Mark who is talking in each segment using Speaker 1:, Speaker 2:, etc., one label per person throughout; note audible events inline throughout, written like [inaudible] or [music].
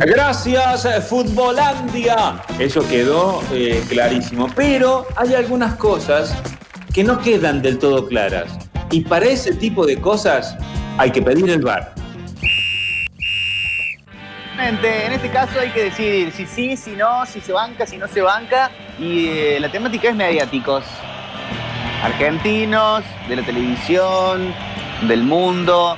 Speaker 1: Gracias, Futbolandia. Eso quedó eh, clarísimo. Pero hay algunas cosas que no quedan del todo claras. Y para ese tipo de cosas hay que pedir el bar.
Speaker 2: En este caso hay que decidir si sí, si no, si se banca, si no se banca. Y eh, la temática es mediáticos. Argentinos, de la televisión, del mundo,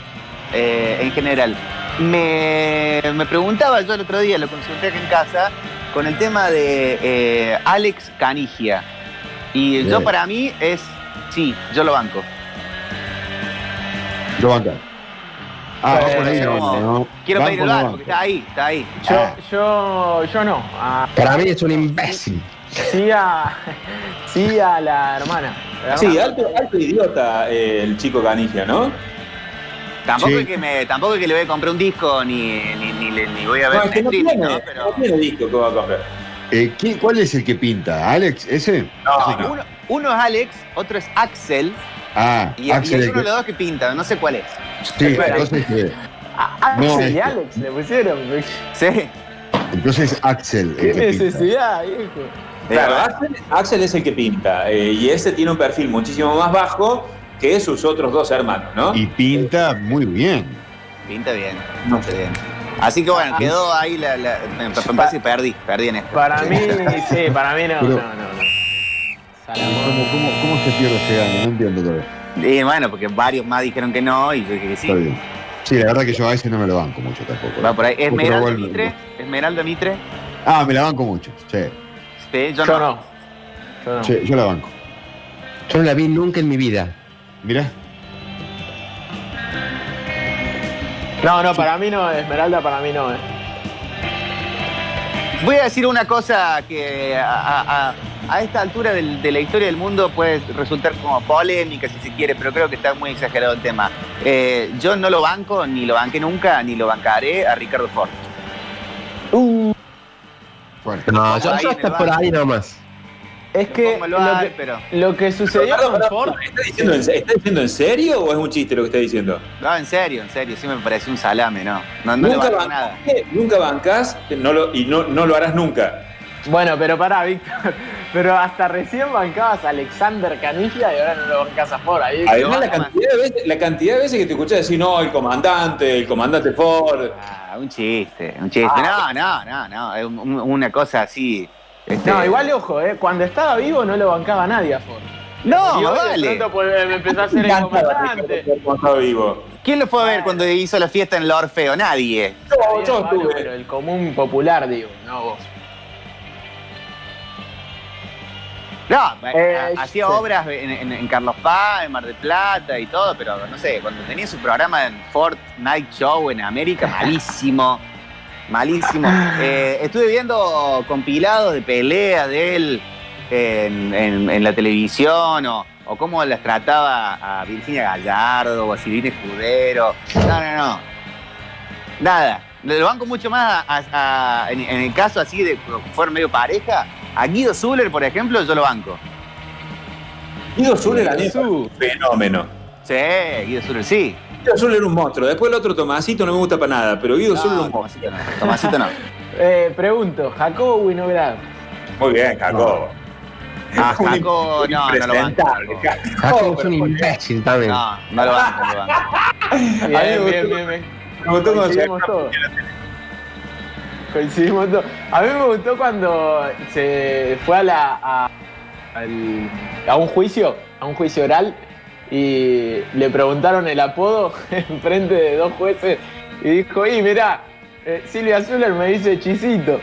Speaker 2: eh, en general. Me, me, preguntaba yo el otro día, lo consulté aquí en casa, con el tema de eh, Alex Canigia. Y yo para mí es, sí, yo lo banco.
Speaker 3: Lo banca.
Speaker 2: Ah, por ahí no, Quiero pedir el porque está ahí, está ahí.
Speaker 4: Yo, ah. yo, yo no.
Speaker 3: Ah, para mí es un imbécil.
Speaker 4: Sí a, sí a la hermana.
Speaker 1: sí, alto, alto idiota eh, el chico Canigia, ¿no?
Speaker 2: Tampoco, es que me, tampoco es que le voy a comprar un disco ni, ni, ni, voy a ver
Speaker 1: no, es que no tiene, ¿no? Pero... no tiene disco que va a comprar.
Speaker 3: Eh, ¿Cuál es el que pinta? ¿Alex? ¿Ese?
Speaker 2: No, no. Uno, uno, es Alex, otro es Axel.
Speaker 3: Ah,
Speaker 2: y, Axel. Y es uno de los dos que pinta, no sé cuál es.
Speaker 3: Sí, entonces. Eh,
Speaker 4: Axel y Alex le pusieron.
Speaker 2: Sí.
Speaker 3: Entonces Axel.
Speaker 4: ¿Qué necesidad, viejo?
Speaker 1: Claro, Axel, Axel, es el que pinta. Eh, y ese tiene un perfil muchísimo más bajo que sus otros dos hermanos, ¿no?
Speaker 3: Y pinta muy bien.
Speaker 2: Pinta bien, no sé bien. Así que bueno, quedó ahí la. la me parece que perdí, perdí en esto.
Speaker 4: Para mí, [laughs] sí, para mí no, no, no, no.
Speaker 3: ¿Cómo, cómo, cómo se pierde ese año? No entiendo todavía.
Speaker 2: Y bueno, porque varios más dijeron que no y yo dije que sí. Está bien.
Speaker 3: Sí, la verdad que yo a ese no me lo banco mucho tampoco.
Speaker 2: Va por ahí. Esmeralda Mitre. Esmeralda Mitre.
Speaker 3: Ah, me la banco mucho, sí.
Speaker 2: Sí, yo, no. no.
Speaker 3: Yo no. Sí, yo la banco.
Speaker 5: Yo no la vi nunca en mi vida.
Speaker 3: Mira.
Speaker 4: No, no, para mí no, Esmeralda para mí no. Eh.
Speaker 2: Voy a decir una cosa que a, esta altura de la historia del mundo puede resultar como polémica si se quiere, pero creo que está muy exagerado el tema. Eh, yo no lo banco, ni lo banqué nunca, ni lo bancaré a Ricardo Ford.
Speaker 5: Uh. No, yo, yo hasta por ahí nomás.
Speaker 4: Es que, lo, que pero... lo que sucedió con Ford.
Speaker 1: ¿está diciendo, en, ¿Está diciendo en serio o es un chiste lo que está diciendo?
Speaker 2: No, en serio, en serio. Sí me parece un salame, ¿no? No, no nunca le nada.
Speaker 1: Nunca bancas no lo, y no, no lo harás nunca.
Speaker 4: Bueno, pero pará, Víctor. [laughs] Pero hasta recién bancabas a Alexander Canilla y ahora no lo bancas a Ford. Ahí
Speaker 1: Además, la cantidad, de veces, la cantidad de veces que te escuchás decir, no, el comandante, el comandante Ford.
Speaker 2: Ah, un chiste, un chiste. Ah. No, no, no, no. Es una cosa así
Speaker 4: este, no, igual ojo, eh, cuando estaba vivo no lo bancaba nadie a Ford.
Speaker 2: No, vale.
Speaker 4: Pues, me empezó a hacer el comandante.
Speaker 1: vivo.
Speaker 2: ¿Quién lo fue a ver cuando hizo la fiesta en el Orfeo? Nadie.
Speaker 4: Yo, yo estuve. Pero el común popular, digo, no vos.
Speaker 2: No, eh, hacía obras en, Carlos Paz, en Mar del Plata y todo, pero no sé, cuando tenía su programa en Ford Night Show en América, malísimo. Malísimo. Eh, estuve viendo compilados de peleas de él en, la televisión o, cómo las trataba a Virginia Gallardo o a Silvina Escudero. No, no, no. Nada. Lo banco mucho más en, el caso así de que fueron medio pareja. A Guido Zuller, por ejemplo, yo lo banco.
Speaker 1: Guido Zuller es un fenómeno.
Speaker 2: Sí, Guido Zuller, sí.
Speaker 1: Guido Zuller era un monstruo. Después el otro Tomasito no me gusta para nada, pero Guido no, Zuller un monstruo.
Speaker 2: Tomasito no. [laughs]
Speaker 4: eh, pregunto, ¿Jacobo Winograd?
Speaker 1: Muy bien, Jacobo.
Speaker 2: Ah, Jacobo, no, no lo banco.
Speaker 5: Jacobo es un imbécil también.
Speaker 2: No, no lo banco, no lo banco. [laughs]
Speaker 4: Bien, bien, bien, bien. Coincidimos todos. Coincidimos todos. A mí me gustó cuando se fue a la a, a un juicio, a un juicio oral y le preguntaron el apodo [laughs] en frente de dos jueces y dijo, y mirá, eh, Silvia Zuller me dice chisito.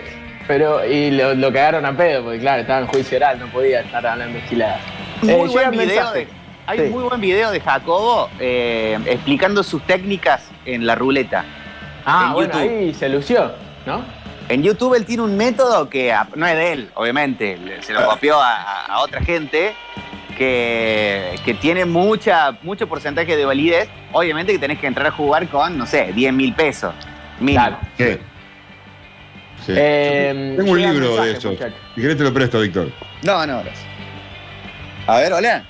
Speaker 4: Pero, y lo, cagaron a pedo, porque claro, estaba en juicio oral, no podía estar hablando esquiladas.
Speaker 2: Muy eh, buen video hay un muy buen video de Jacobo eh, explicando sus técnicas en la ruleta.
Speaker 4: Ah, bueno, ahí se lució, ¿no?
Speaker 2: En YouTube él tiene un método que no es de él, obviamente, se lo copió a otra gente, que, tiene mucha, mucho porcentaje de validez, obviamente que tenés que entrar a jugar con, no sé, 10 mil pesos. Claro.
Speaker 3: Sí. Eh, Tengo un libro de eso. Si querés te lo presto, Víctor.
Speaker 2: No, no, gracias. A ver, hola.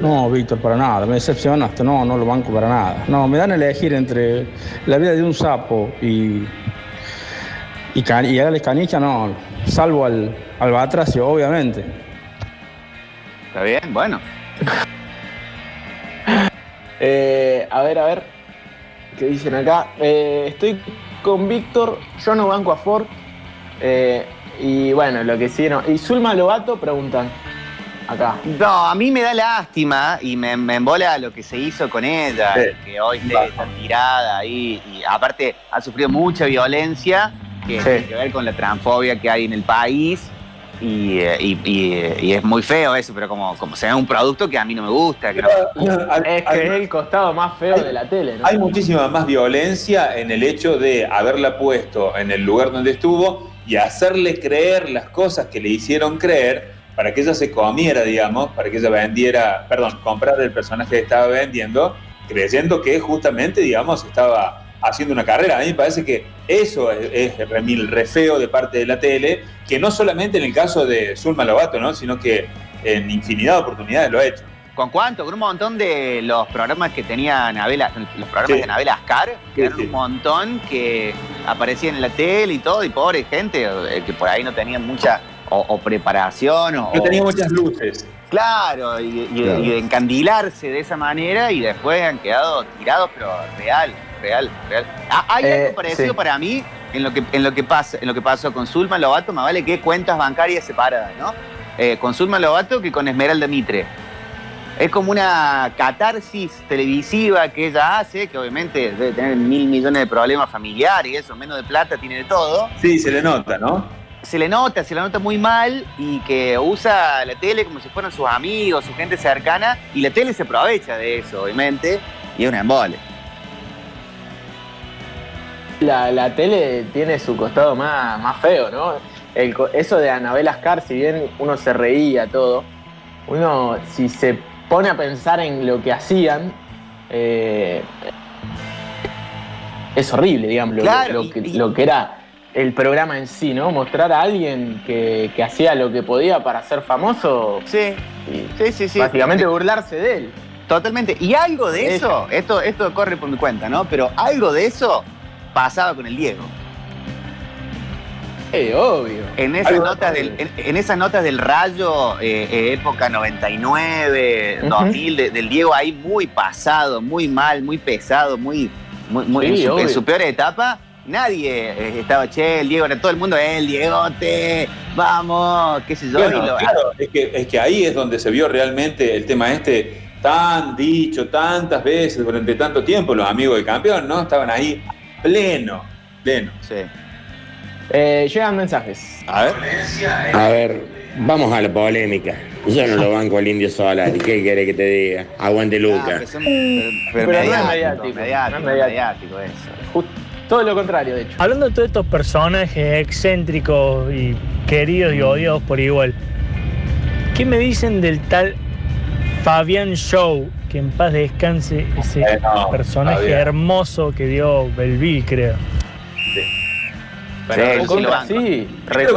Speaker 6: No, Víctor, para nada, me decepcionaste, no, no lo banco para nada. No, me dan a elegir entre la vida de un sapo y, y, can, y canicha, no, salvo al, al batracio, obviamente.
Speaker 2: Está bien, bueno. [laughs]
Speaker 4: Eh, a ver, a ver, ¿qué dicen acá? Eh, estoy con Víctor, yo no banco a Ford. Eh, y bueno, lo que sí, no. Y Zulma Lobato preguntan acá.
Speaker 2: No, a mí me da lástima y me, me embola lo que se hizo con ella, que hoy está tirada ahí. Y aparte ha sufrido mucha violencia que tiene que ver con la transfobia que hay en el país. Y, es muy feo eso, pero como, como se ve un producto que a mí no me gusta.
Speaker 4: es que es el costado más feo de la tele.
Speaker 1: Hay muchísima más violencia en el hecho de haberla puesto en el lugar donde estuvo y hacerle creer las cosas que le hicieron creer para que ella se comiera, digamos, para que ella vendiera, perdón, comprar el personaje que estaba vendiendo, creyendo que justamente, digamos, estaba haciendo una carrera. A mí me parece que eso es, es remil re feo de parte de la tele, que no solamente en el caso de Zulma Lobato, ¿no? sino que en infinidad de oportunidades lo ha hecho.
Speaker 2: ¿Con cuánto? Con un montón de los programas que tenía Nabela, los programas de Nabela Ascar, que eran un montón que aparecían en la tele y todo, y pobre gente eh, que por ahí no tenían mucha o, preparación. O,
Speaker 1: no tenía muchas luces.
Speaker 2: Claro, y, de encandilarse de esa manera y después han quedado tirados, pero real, real, real. Ah, hay algo eh, parecido para mí en lo que, en lo que pasa, en lo que pasó con Zulma Lobato, más vale que cuentas bancarias separadas, ¿no? Eh, con Zulma Lobato que con Esmeralda Mitre. Es como una catarsis televisiva que ella hace, que obviamente debe tener mil millones de problemas familiares y eso, menos de plata, tiene de todo.
Speaker 1: Sí, se le nota, ¿no?
Speaker 2: Se le nota, se le nota muy mal y que usa la tele como si fueran sus amigos, su gente cercana, y la tele se aprovecha de eso, obviamente, y es una embole.
Speaker 4: La, tele tiene su costado más, más feo, ¿no? eso de Anabel Ascar, si bien uno se reía todo, uno si se pone a pensar en lo que hacían, eh, es horrible, digamos, lo, que, era el programa en sí, ¿no? Mostrar a alguien que, hacía lo que podía para ser famoso.
Speaker 2: Sí, sí, sí, sí.
Speaker 4: Básicamente burlarse de él.
Speaker 2: Totalmente. Y algo de eso, esto, esto corre por mi cuenta, ¿no? Pero algo de eso pasaba con el Diego
Speaker 4: obvio.
Speaker 2: En esas, notas del, en, esas notas del Rayo, eh, eh, época 99, 2000, del Diego ahí muy pasado, muy mal, muy pesado, muy, muy, en, su, peor etapa, nadie eh, estaba, che, el Diego, era todo el mundo, el Diego, te, vamos, qué sé yo.
Speaker 1: claro, es que, es que ahí es donde se vio realmente el tema este tan dicho tantas veces durante tanto tiempo, los amigos del campeón, ¿no? Estaban ahí pleno, pleno.
Speaker 4: Sí. Eh, llegan mensajes.
Speaker 5: A ver. A ver, vamos a la polémica. Yo no lo banco al Indio Solari. ¿Qué quiere que te diga? Aguante Luca.
Speaker 4: Ah, pero, no es mediático. mediático, eso. todo lo contrario, de hecho.
Speaker 7: Hablando de todos estos personajes excéntricos y queridos y odiados por igual, ¿qué me dicen del tal Fabián Show? Que en paz descanse ese personaje hermoso que dio Belville, creo.
Speaker 1: Pero sí, lo,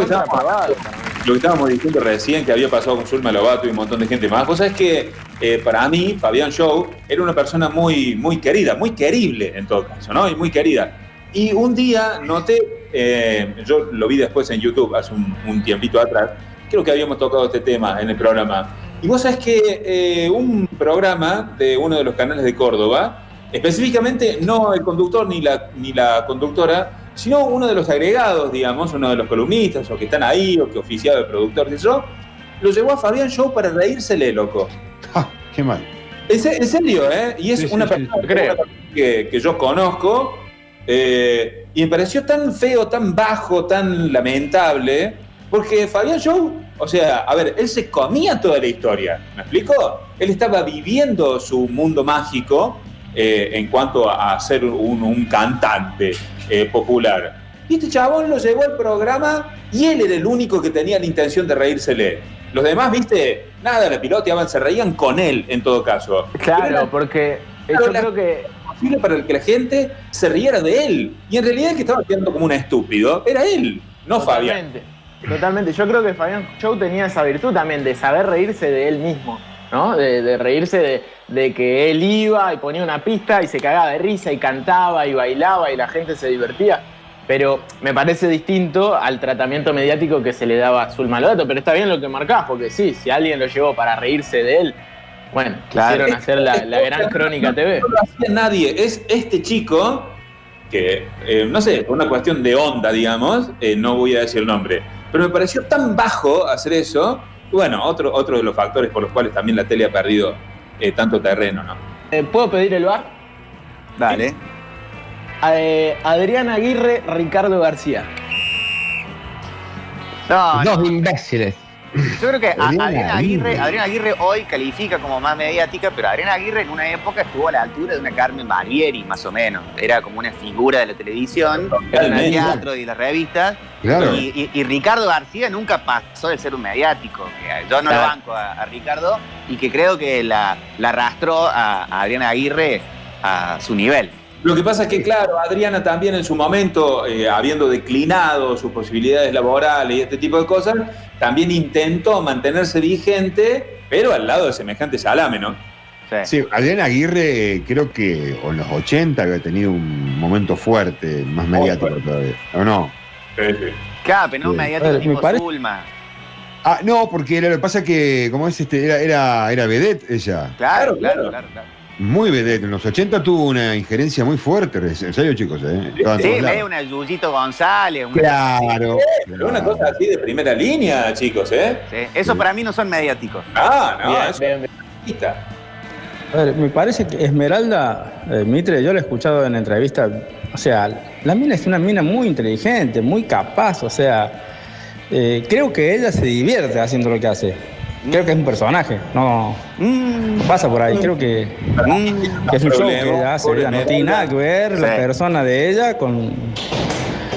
Speaker 1: que estábamos, diciendo recién que había pasado con Zulma Lobato y un montón de gente más. Vos sabés que eh, para mí, Fabián Show era una persona muy, muy querida, muy querible en todo caso, ¿no? Y muy querida. Y un día noté, eh, yo lo vi después en YouTube hace un, tiempito atrás, creo que habíamos tocado este tema en el programa. Y vos sabés que eh, un programa de uno de los canales de Córdoba, específicamente no el conductor ni la, ni la conductora, sino uno de los agregados, digamos, uno de los columnistas, o que están ahí, o que oficiaba de productor lo llevó a Fabián Show para reírsele, loco. [laughs]
Speaker 3: qué mal.
Speaker 1: En, serio, ¿eh? Y es una persona que, yo conozco, eh, y me pareció tan feo, tan bajo, tan lamentable, porque Fabián Show, o sea, a ver, él se comía toda la historia, ¿me explico? Él estaba viviendo su mundo mágico eh, en cuanto a, ser un cantante. Eh, popular. Y este chabón lo llevó al programa y él era el único que tenía la intención de reírsele. Los demás, viste, nada, la piloteaban, se reían con él en todo caso.
Speaker 4: Claro, porque yo creo que.
Speaker 1: posible para que la gente se riera de él. Y en realidad el que estaba quedando como un estúpido era él, no Fabián.
Speaker 4: Totalmente. Yo creo que Fabián Show tenía esa virtud también de saber reírse de él mismo. ¿no? De, reírse de, que él iba y ponía una pista y se cagaba de risa y cantaba y bailaba y la gente se divertía. Pero me parece distinto al tratamiento mediático que se le daba a Zulma Lodato. Pero está bien lo que marcás, porque sí, si alguien lo llevó para reírse de él, bueno, quisieron hacer la, gran crónica TV.
Speaker 1: No lo hacía nadie, es este chico que, eh, no sé, por una cuestión de onda, digamos, eh, no voy a decir el nombre, pero me pareció tan bajo hacer eso, bueno, otro, otro de los factores por los cuales también la tele ha perdido eh, tanto terreno, ¿no?
Speaker 4: ¿Puedo pedir el bar?
Speaker 2: Dale.
Speaker 4: Adrián Aguirre, Ricardo García.
Speaker 8: No, Dos imbéciles.
Speaker 2: Yo creo que Adriana Aguirre, Aguirre hoy califica como más mediática, pero Adriana Aguirre en una época estuvo a la altura de una Carmen Barbieri, más o menos. Era como una figura de la televisión, del teatro y las revistas. Y, Ricardo García nunca pasó de ser un mediático. Yo no lo banco a, Ricardo y que creo que la, arrastró a, a Adriana Aguirre a su nivel.
Speaker 1: Lo que pasa es que, claro, Adriana también en su momento, eh, habiendo declinado sus posibilidades laborales y este tipo de cosas, también intentó mantenerse vigente, pero al lado de semejante salame, ¿no?
Speaker 3: Sí. Adriana Aguirre creo que en los 80 había tenido un momento fuerte, más mediático todavía, ¿o no?
Speaker 2: Sí, sí. Claro, pero no mediático tipo Zulma.
Speaker 3: Ah, no, porque lo que pasa es que, como es este, era, era, era vedette ella.
Speaker 2: claro, claro, claro. claro.
Speaker 3: Muy vedette. En los 80 tuvo una injerencia muy fuerte. En serio, chicos. ¿eh?
Speaker 2: Sí, ve una Yuyito González.
Speaker 3: Una claro,
Speaker 1: Una cosa así de primera línea, chicos, ¿eh?
Speaker 2: Sí. Eso para mí no son mediáticos.
Speaker 1: Ah, no, A
Speaker 6: ver, me parece que Esmeralda eh, Mitre, yo la he escuchado en entrevista, o sea, la mina es una mina muy inteligente, muy capaz, o sea, eh, creo que ella se divierte haciendo lo que hace. Creo que es un personaje, no mm. pasa por ahí. Creo que, mm. es un show que ella hace. no tiene nada que ver la persona de ella con,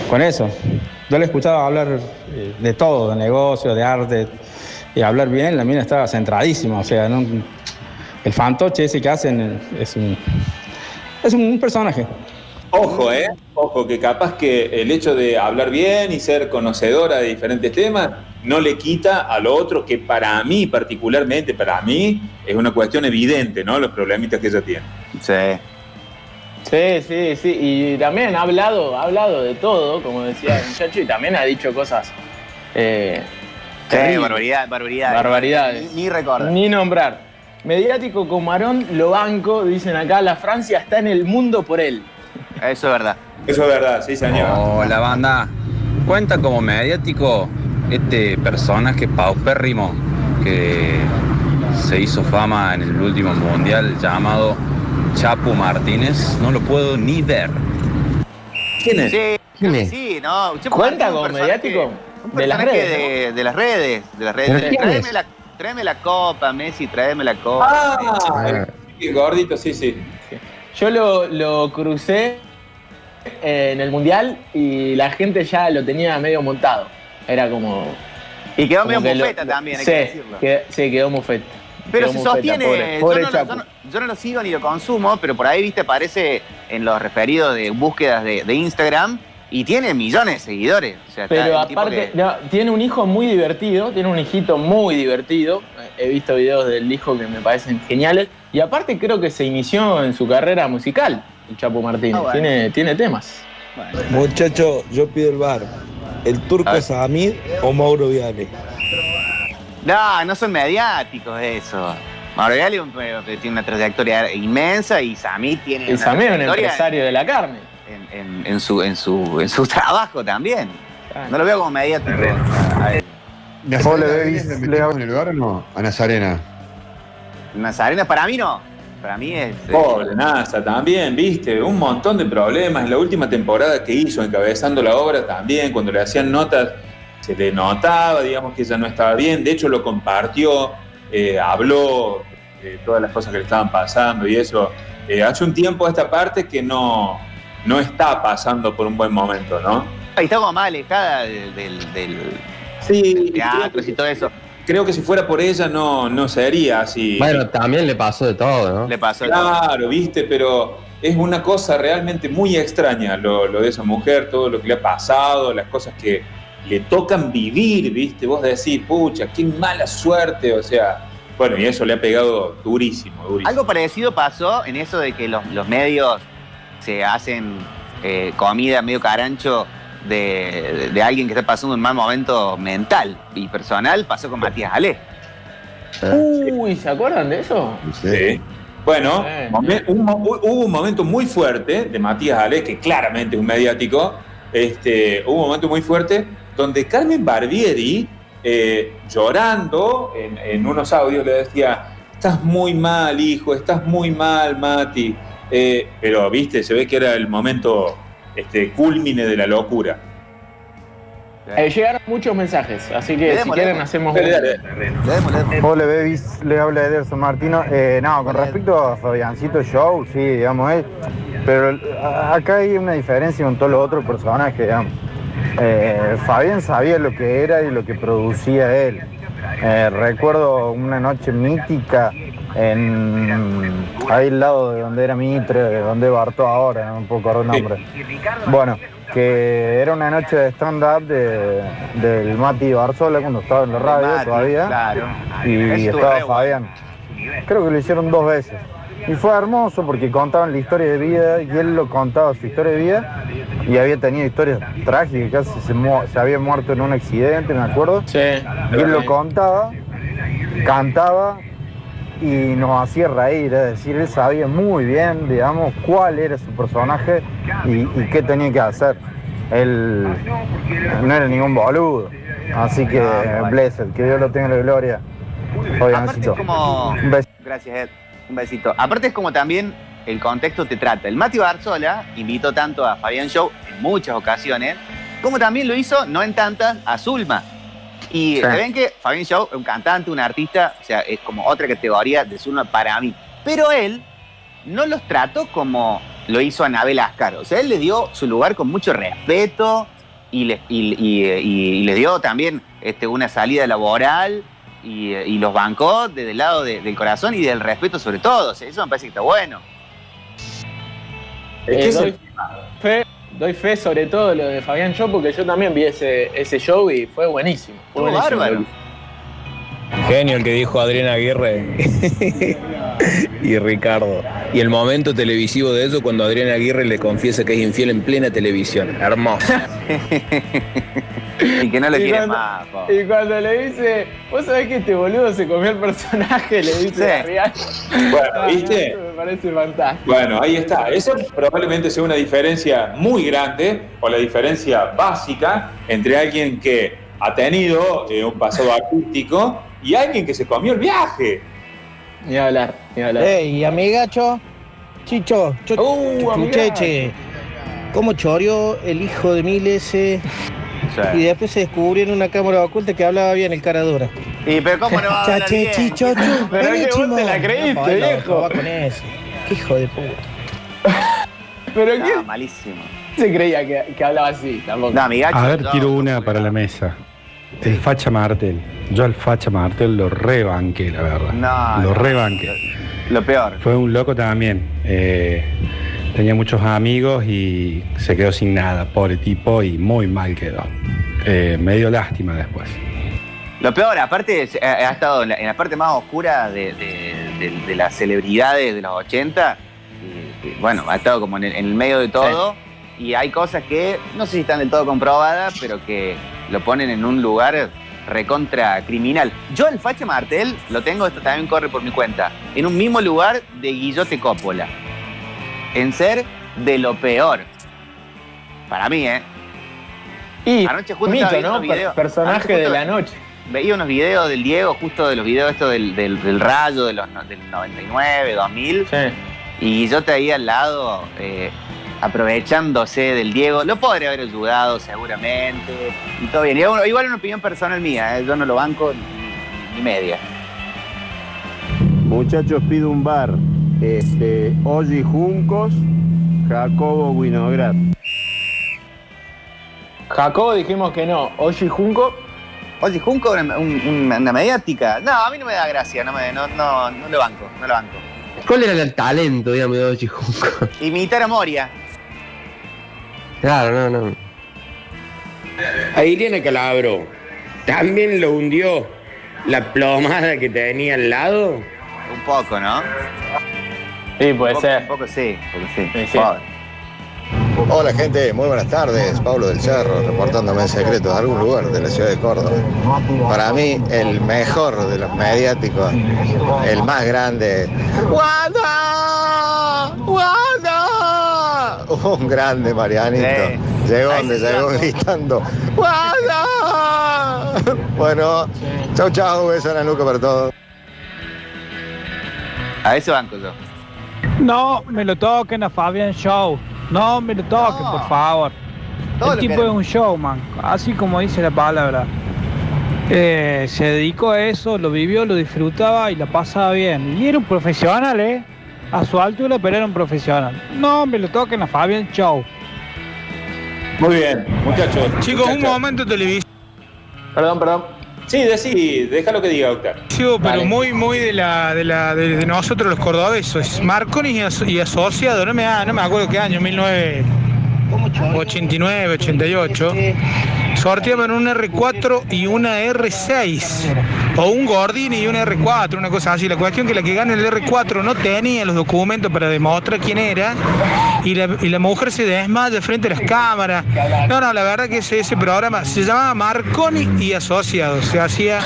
Speaker 6: con eso. Yo le he escuchado hablar eh, de todo, de negocio, de arte, y hablar bien, la mina estaba centradísima. O sea, el fantoche ese que hacen es un, es un personaje.
Speaker 1: Ojo, ¿eh? Ojo, que capaz que el hecho de hablar bien y ser conocedora de diferentes temas no le quita a lo otro que para mí, particularmente para mí, es una cuestión evidente, ¿no? Los problemitas que ella tiene.
Speaker 2: Sí.
Speaker 4: Sí, sí, sí. Y también ha hablado, ha hablado de todo, como decía el muchacho, y también ha dicho cosas.
Speaker 2: Eh, sí, barbaridad, barbaridad.
Speaker 4: Barbaridades.
Speaker 2: Ni, recordar.
Speaker 4: Ni nombrar. Mediático como Marón, lo banco, dicen acá, la Francia está en el mundo por él.
Speaker 2: Eso es verdad.
Speaker 1: Eso es verdad, sí, señor.
Speaker 8: Hola, banda. Cuenta como mediático este personaje paupérrimo que se hizo fama en el último mundial llamado Chapo Martínez. No lo puedo ni ver.
Speaker 2: ¿Quién es? Sí, ¿Quién es? sí no.
Speaker 4: ¿Cuenta como mediático?
Speaker 2: de las redes. De, las redes. De las redes. Tráeme la, tráeme la, copa, Messi, tráeme la copa.
Speaker 1: Ah, gordito, sí, sí.
Speaker 4: Yo lo, lo crucé en el mundial y la gente ya lo tenía medio montado. Era como.
Speaker 2: Y quedó medio mufeta también, hay
Speaker 4: sí,
Speaker 2: que decirlo.
Speaker 4: sí, quedó mufeta.
Speaker 2: Pero se sostiene. yo, no, lo sigo ni lo consumo, pero por ahí, viste, aparece en los referidos de búsquedas de, Instagram y tiene millones de seguidores.
Speaker 4: pero aparte, tiene un hijo muy divertido, tiene un hijito muy divertido. He visto videos del hijo que me parecen geniales. Y aparte, creo que se inició en su carrera musical, el Chapo Martínez. Ah, tiene, tiene temas.
Speaker 9: Muchacho, yo pido el bar. ¿El turco es Amid o Mauro Viale?
Speaker 2: No, no son mediáticos eso. Mauro Viale eh, tiene una trayectoria inmensa y Samid tiene.
Speaker 4: Y Samid es un empresario de la carne.
Speaker 2: En, su, en, su, en su [laughs] trabajo también. No lo veo como mediático.
Speaker 3: ¿Mejor le ve en el lugar o no? A Nazarena.
Speaker 2: Nazarena para mí no. Para mí es.
Speaker 1: Eh, Pobre NASA también, viste, un montón de problemas. En la última temporada que hizo, encabezando la obra, también, cuando le hacían notas, se le notaba, digamos, que ella no estaba bien. De hecho, lo compartió, eh, habló de todas las cosas que le estaban pasando y eso. Eh, hace un tiempo esta parte que no, no está pasando por un buen momento, ¿no?
Speaker 2: Y está como más alejada del, del, sí, teatro y todo eso
Speaker 1: creo que si fuera por ella no, no sería así.
Speaker 8: Bueno, también le pasó de todo, ¿no?
Speaker 2: Le pasó
Speaker 1: de claro, viste, pero es una cosa realmente muy extraña lo, de esa mujer, todo lo que le ha pasado, las cosas que le tocan vivir, viste. Vos decís, pucha, qué mala suerte, o sea, Bueno, y eso le ha pegado durísimo, durísimo.
Speaker 2: Algo parecido pasó en eso de que los, los medios se hacen eh, comida medio carancho de, alguien que está pasando un mal momento mental y personal. Pasó con Matías Ale.
Speaker 4: Uy, ¿se acuerdan de eso?
Speaker 1: Sí. Bueno, hubo un momento muy fuerte de Matías Ale, que claramente es un mediático. Este, hubo un momento muy fuerte donde Carmen Barbieri, eh, llorando en, en unos audios, le decía: Estás muy mal, hijo, estás muy mal, Mati. Eh, pero, viste, se ve que era el momento este, culmine de la locura.
Speaker 4: Eh, llegaron muchos mensajes, así que si quieren hacemos un-
Speaker 1: dale.
Speaker 2: Le demos, le demos.
Speaker 10: Hola, Bebis, le habla Ederson Martino. Eh, no, con respecto a Fabiancito Show, sí, digamos, él. Pero acá hay una diferencia con todos los otros personajes, digamos. Eh, Fabián sabía lo que era y lo que producía él. Eh, recuerdo una noche mítica en ahí al lado de donde era Mitre, de donde Bartó ahora, no me puedo acordar el nombre. Bueno, que era una noche de stand-up de, del Mati Barzola cuando estaba en la radio
Speaker 2: Mati,
Speaker 10: todavía.
Speaker 2: Claro.
Speaker 10: Y estaba. Fabián. Creo que lo hicieron dos veces. Y fue hermoso porque contaban la historia de vida y él lo contaba su historia de vida y había tenido historias trágicas, casi se, mu- se había muerto en un accidente, me acuerdo.
Speaker 4: Sí.
Speaker 10: Y él lo contaba, cantaba y nos hacía reír, es decir, él sabía muy bien, digamos, cuál era su personaje y, y qué tenía que hacer. Él no era ningún boludo. Así que, blessed, que Dios lo tenga en la gloria.
Speaker 2: Aparte es
Speaker 10: Fabiancito.
Speaker 2: como...
Speaker 10: Un beso.
Speaker 2: Gracias, Ed. Un besito. Aparte es como también el contexto te trata. El Mati Barzola invitó tanto a Fabián Show en muchas ocasiones, como también lo hizo, no en tantas, a Zulma. Y
Speaker 10: Sí.
Speaker 2: se ven que Fabián Show es un cantante, un artista, o sea, es como otra categoría de Zulma para mí. Pero él no los trató como lo hizo Anabel Ascar. O sea, él le dio su lugar con mucho respeto y les, y, y- y- y les dio también este, una salida laboral y, y los bancó desde el lado de- del corazón y del respeto sobre todo. O sea, eso me parece que está bueno.
Speaker 1: Es que
Speaker 4: Eh,
Speaker 1: es
Speaker 4: doy,
Speaker 1: el-
Speaker 4: fe, doy fe sobre todo lo de Fabián Show porque yo también vi ese, ese show y fue buenísimo. Fue buenísimo.
Speaker 2: bárbaro.
Speaker 11: Genio el que dijo Adrián Aguirre y Ricardo. Y el momento televisivo de eso cuando Adrián Aguirre le confiesa que es infiel en plena televisión. Hermoso. [laughs] [laughs]
Speaker 2: y que no lo
Speaker 4: Y
Speaker 2: quiere
Speaker 4: cuando-
Speaker 2: más. po.
Speaker 4: Y cuando le dice, vos sabés que este boludo se comió el personaje, le dice
Speaker 2: Sí.
Speaker 4: a Rial.
Speaker 1: Bueno,
Speaker 4: Ah,
Speaker 1: ¿viste?
Speaker 4: eso me parece fantástico.
Speaker 1: Bueno, ahí está. Eso probablemente sea una diferencia muy grande o la diferencia básica entre alguien que ha tenido eh, un pasado acústico y alguien que se comió el viaje.
Speaker 4: Ni hablar, ni hablar.
Speaker 12: Ey, amigacho, Chicho, cho,
Speaker 4: Uh,
Speaker 12: ¿cómo choreó el hijo de mil ese? [laughs]
Speaker 2: Sí.
Speaker 12: Y después se descubrió en una cámara oculta que hablaba bien el cara dura.
Speaker 2: Y pero cómo no va a hablar
Speaker 12: Chache,
Speaker 2: bien? [laughs]
Speaker 4: Pero
Speaker 12: vení,
Speaker 4: que vos te la creíste,
Speaker 12: No, no,
Speaker 4: viejo.
Speaker 12: no va con eso. Qué hijo de puta. [laughs]
Speaker 4: Pero
Speaker 2: No,
Speaker 4: ¿quién
Speaker 2: malísimo.
Speaker 4: se creía que, que hablaba así? Tampoco.
Speaker 2: No, amigacho.
Speaker 13: A ver,
Speaker 2: no.
Speaker 13: tiro una para la mesa. El Facha Martel. Yo al Facha Martel lo rebanqué, la verdad.
Speaker 2: No,
Speaker 13: lo rebanqué.
Speaker 2: Lo peor.
Speaker 13: Fue un loco también. Eh, tenía muchos amigos y se quedó sin nada, pobre tipo, y muy mal quedó. Eh, me dio lástima después.
Speaker 2: Lo peor, aparte, es- ha, ha estado en la, en la parte más oscura de, de- de- de las celebridades de los 80. Y, y, bueno, ha estado como en el, en el medio de todo. Y hay cosas que no sé si están del todo comprobadas, pero que lo ponen en un lugar recontra criminal. Yo el Facha Martel lo tengo, esto también corre por mi cuenta, en un mismo lugar de Guillote Coppola. En ser de lo peor. Para mí, ¿eh?
Speaker 4: Y
Speaker 2: Anoche justo
Speaker 4: mito,
Speaker 2: estaba
Speaker 4: ¿no?
Speaker 2: unos videos.
Speaker 4: Per- personaje de la noche.
Speaker 2: veía unos videos del Diego, justo de los videos estos del, del, del rayo de los, del 99, 2000,
Speaker 4: Sí.
Speaker 2: y yo te ahí al lado eh, aprovechándose del Diego. Lo podría haber ayudado seguramente, y todo bien. Y igual igual una opinión personal mía, eh, yo no lo banco ni, ni media.
Speaker 14: Muchachos, pido un bar. Este, Olli Juncos, Jacobo Winograd.
Speaker 4: Jacobo dijimos que no. Oshi Junco.
Speaker 2: Oye, Junco, una, un- una mediática. No, a mí no me da gracia, no, me, no, no, no lo banco, no lo banco.
Speaker 15: ¿Cuál era el talento, digamos, de Ochi Junco? [laughs]
Speaker 2: Imitar a Moria.
Speaker 15: Claro, no, no.
Speaker 5: A Ileana Calabro también lo hundió la plomada que tenía al lado?
Speaker 2: Un poco, ¿no?
Speaker 4: Sí, puede
Speaker 2: un poco,
Speaker 4: ser.
Speaker 2: Un poco sí, un poco sí.
Speaker 4: Sí, sí.
Speaker 2: Pobre.
Speaker 16: Hola gente, muy buenas tardes. Pablo del Cerro, reportándome en secreto de algún lugar de la ciudad de Córdoba. Para mí, el mejor de los mediáticos, el más grande. ¡Wanda! ¡Wanda! Un grande Marianito.
Speaker 2: Sí.
Speaker 16: Llegó donde llegó gritando. ¡Wanda! Bueno, chau chau, beso en la nuca para todos.
Speaker 2: A ese banco yo.
Speaker 17: No me lo toquen a Fabián Show. No me lo toquen, por favor.
Speaker 2: Todo
Speaker 17: el
Speaker 2: lo
Speaker 17: tipo es un showman, así como dice la palabra. Eh, se dedicó a eso, lo vivió, lo disfrutaba y la pasaba bien. Y era un profesional, ¿eh? A su altura, pero era un profesional. No me lo toquen a Fabián Show.
Speaker 1: Muy bien, muchachos.
Speaker 18: Chicos, un
Speaker 1: muchachos.
Speaker 18: momento televisivo,
Speaker 4: Perdón, perdón.
Speaker 1: Sí, decí, deja lo que diga, Octar.
Speaker 18: pero
Speaker 4: Vale.
Speaker 18: muy, muy de la, de la, de, de nosotros los cordobesos. Marconi y, aso- y asociado, no me, ah, no me acuerdo qué año, 1989, 88. Sorteaban un R4 y una R6. O un Gordini y un R4, una cosa así. La cuestión que la que gana el R4 no tenía los documentos para demostrar quién era. Y la, y la mujer se desmaya frente a las cámaras. No, no, la verdad que ese, ese programa se llamaba Marconi y Asociados. Se hacía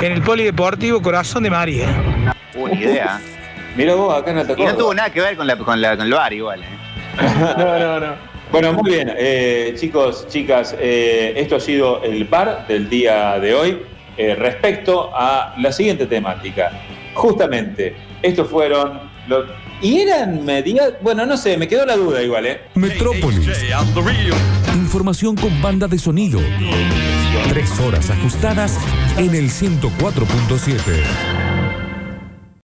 Speaker 18: en el Polideportivo Corazón de María.
Speaker 2: Ni idea.
Speaker 1: Mira vos, acá en Alta
Speaker 2: Y no tuvo nada que ver con, la, con, la, con el bar igual, ¿eh? [laughs]
Speaker 4: No, no, no.
Speaker 1: Bueno, muy bien, eh, chicos, chicas, eh, esto ha sido el bar del día de hoy eh, respecto a la siguiente temática. Justamente, estos fueron los... Y eran media... Bueno, no sé, me quedó la duda igual, ¿eh?
Speaker 19: Metrópolis. Información con banda de sonido. Tres horas ajustadas en el 104.7.